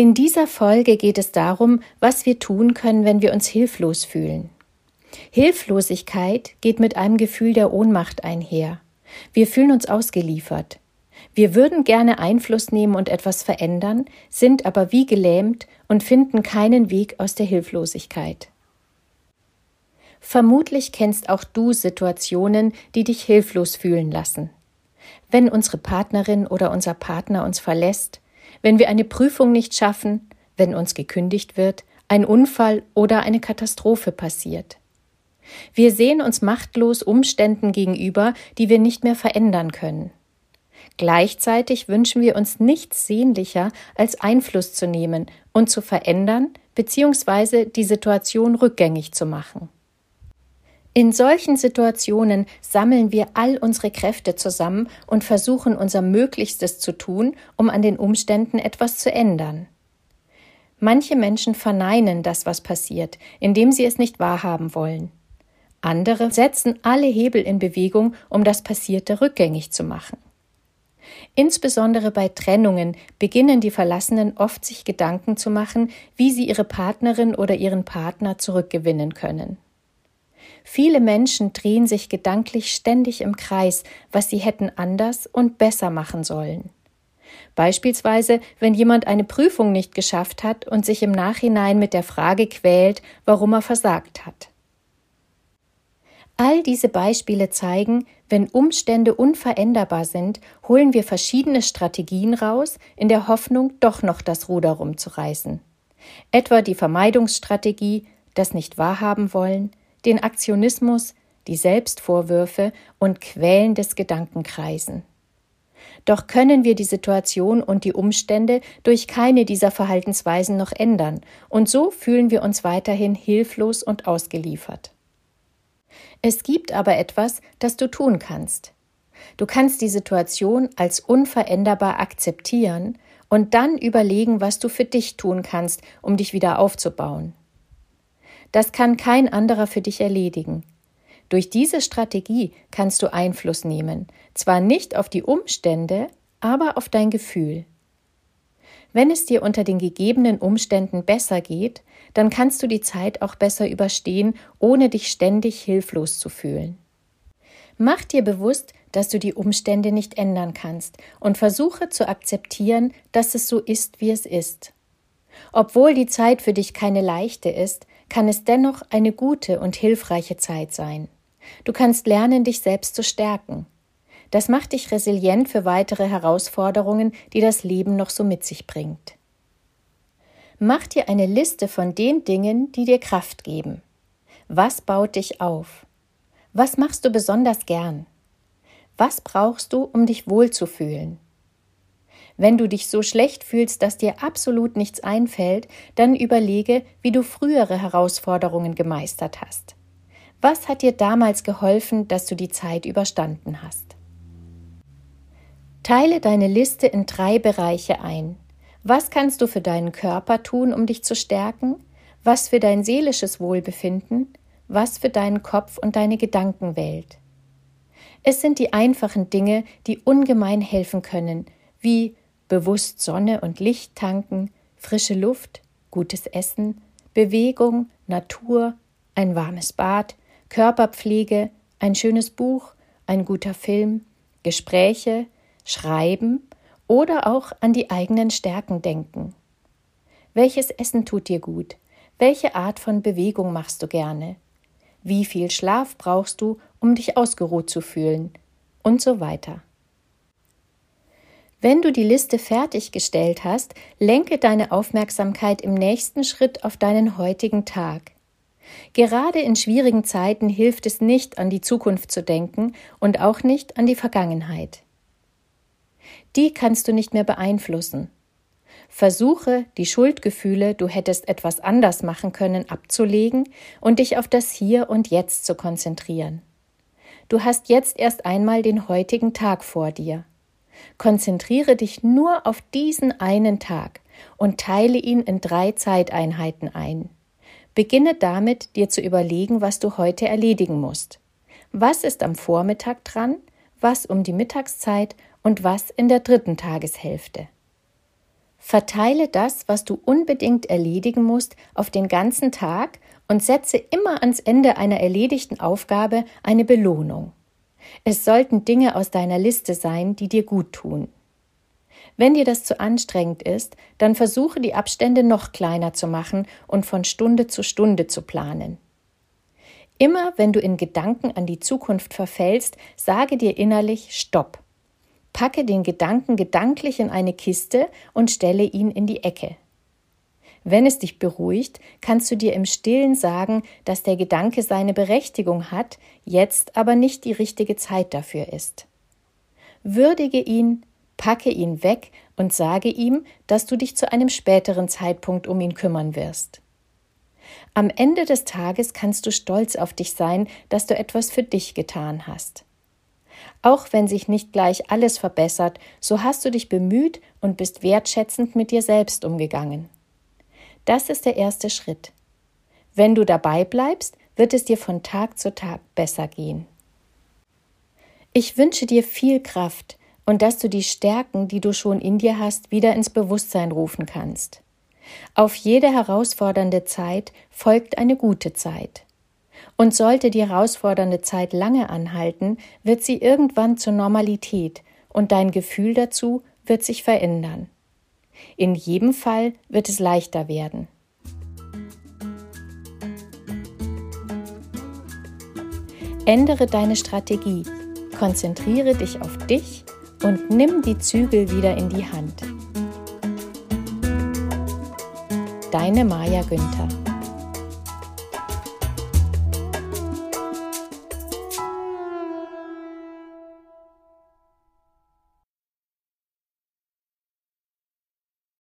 In dieser Folge geht es darum, was wir tun können, wenn wir uns hilflos fühlen. Hilflosigkeit geht mit einem Gefühl der Ohnmacht einher. Wir fühlen uns ausgeliefert. Wir würden gerne Einfluss nehmen und etwas verändern, sind aber wie gelähmt und finden keinen Weg aus der Hilflosigkeit. Vermutlich kennst auch du Situationen, die dich hilflos fühlen lassen. Wenn unsere Partnerin oder unser Partner uns verlässt, wenn wir eine Prüfung nicht schaffen, wenn uns gekündigt wird, ein Unfall oder eine Katastrophe passiert. Wir sehen uns machtlos Umständen gegenüber, die wir nicht mehr verändern können. Gleichzeitig wünschen wir uns nichts sehnlicher, als Einfluss zu nehmen und zu verändern bzw. die Situation rückgängig zu machen. In solchen Situationen sammeln wir all unsere Kräfte zusammen und versuchen unser Möglichstes zu tun, um an den Umständen etwas zu ändern. Manche Menschen verneinen das, was passiert, indem sie es nicht wahrhaben wollen. Andere setzen alle Hebel in Bewegung, um das Passierte rückgängig zu machen. Insbesondere bei Trennungen beginnen die Verlassenen oft sich Gedanken zu machen, wie sie ihre Partnerin oder ihren Partner zurückgewinnen können. Viele Menschen drehen sich gedanklich ständig im Kreis, was sie hätten anders und besser machen sollen. Beispielsweise, wenn jemand eine Prüfung nicht geschafft hat und sich im Nachhinein mit der Frage quält, warum er versagt hat. All diese Beispiele zeigen, wenn Umstände unveränderbar sind, holen wir verschiedene Strategien raus, in der Hoffnung, doch noch das Ruder rumzureißen. Etwa die Vermeidungsstrategie, das nicht wahrhaben wollen, den Aktionismus, die Selbstvorwürfe und quälendes Gedankenkreisen. Doch können wir die Situation und die Umstände durch keine dieser Verhaltensweisen noch ändern, und so fühlen wir uns weiterhin hilflos und ausgeliefert. Es gibt aber etwas, das du tun kannst. Du kannst die Situation als unveränderbar akzeptieren und dann überlegen, was du für dich tun kannst, um dich wieder aufzubauen. Das kann kein anderer für dich erledigen. Durch diese Strategie kannst du Einfluss nehmen, zwar nicht auf die Umstände, aber auf dein Gefühl. Wenn es dir unter den gegebenen Umständen besser geht, dann kannst du die Zeit auch besser überstehen, ohne dich ständig hilflos zu fühlen. Mach dir bewusst, dass du die Umstände nicht ändern kannst und versuche zu akzeptieren, dass es so ist, wie es ist. Obwohl die Zeit für dich keine leichte ist, kann es dennoch eine gute und hilfreiche Zeit sein. Du kannst lernen, dich selbst zu stärken. Das macht dich resilient für weitere Herausforderungen, die das Leben noch so mit sich bringt. Mach dir eine Liste von den Dingen, die dir Kraft geben. Was baut dich auf? Was machst du besonders gern? Was brauchst du, um dich wohlzufühlen? Wenn du dich so schlecht fühlst, dass dir absolut nichts einfällt, dann überlege, wie du frühere Herausforderungen gemeistert hast. Was hat dir damals geholfen, dass du die Zeit überstanden hast? Teile deine Liste in drei Bereiche ein. Was kannst du für deinen Körper tun, um dich zu stärken? Was für dein seelisches Wohlbefinden? Was für deinen Kopf und deine Gedankenwelt? Es sind die einfachen Dinge, die ungemein helfen können, wie bewusst Sonne und Licht tanken, frische Luft, gutes Essen, Bewegung, Natur, ein warmes Bad, Körperpflege, ein schönes Buch, ein guter Film, Gespräche, Schreiben oder auch an die eigenen Stärken denken. Welches Essen tut dir gut? Welche Art von Bewegung machst du gerne? Wie viel Schlaf brauchst du, um dich ausgeruht zu fühlen? Und so weiter. Wenn du die Liste fertiggestellt hast, lenke deine Aufmerksamkeit im nächsten Schritt auf deinen heutigen Tag. Gerade in schwierigen Zeiten hilft es nicht, an die Zukunft zu denken und auch nicht an die Vergangenheit. Die kannst du nicht mehr beeinflussen. Versuche, die Schuldgefühle, du hättest etwas anders machen können, abzulegen und dich auf das Hier und Jetzt zu konzentrieren. Du hast jetzt erst einmal den heutigen Tag vor dir. Konzentriere dich nur auf diesen einen Tag und teile ihn in drei Zeiteinheiten ein. Beginne damit, dir zu überlegen, was du heute erledigen musst. Was ist am Vormittag dran, was um die Mittagszeit und was in der dritten Tageshälfte. Verteile das, was du unbedingt erledigen musst, auf den ganzen Tag und setze immer ans Ende einer erledigten Aufgabe eine Belohnung. Es sollten Dinge aus deiner Liste sein, die dir gut tun. Wenn dir das zu anstrengend ist, dann versuche die Abstände noch kleiner zu machen und von Stunde zu Stunde zu planen. Immer wenn du in Gedanken an die Zukunft verfällst, sage dir innerlich Stopp. Packe den Gedanken gedanklich in eine Kiste und stelle ihn in die Ecke. Wenn es dich beruhigt, kannst du dir im stillen sagen, dass der Gedanke seine Berechtigung hat, jetzt aber nicht die richtige Zeit dafür ist. Würdige ihn, packe ihn weg und sage ihm, dass du dich zu einem späteren Zeitpunkt um ihn kümmern wirst. Am Ende des Tages kannst du stolz auf dich sein, dass du etwas für dich getan hast. Auch wenn sich nicht gleich alles verbessert, so hast du dich bemüht und bist wertschätzend mit dir selbst umgegangen. Das ist der erste Schritt. Wenn du dabei bleibst, wird es dir von Tag zu Tag besser gehen. Ich wünsche dir viel Kraft und dass du die Stärken, die du schon in dir hast, wieder ins Bewusstsein rufen kannst. Auf jede herausfordernde Zeit folgt eine gute Zeit. Und sollte die herausfordernde Zeit lange anhalten, wird sie irgendwann zur Normalität und dein Gefühl dazu wird sich verändern. In jedem Fall wird es leichter werden. Ändere deine Strategie, konzentriere dich auf dich und nimm die Zügel wieder in die Hand. Deine Maja Günther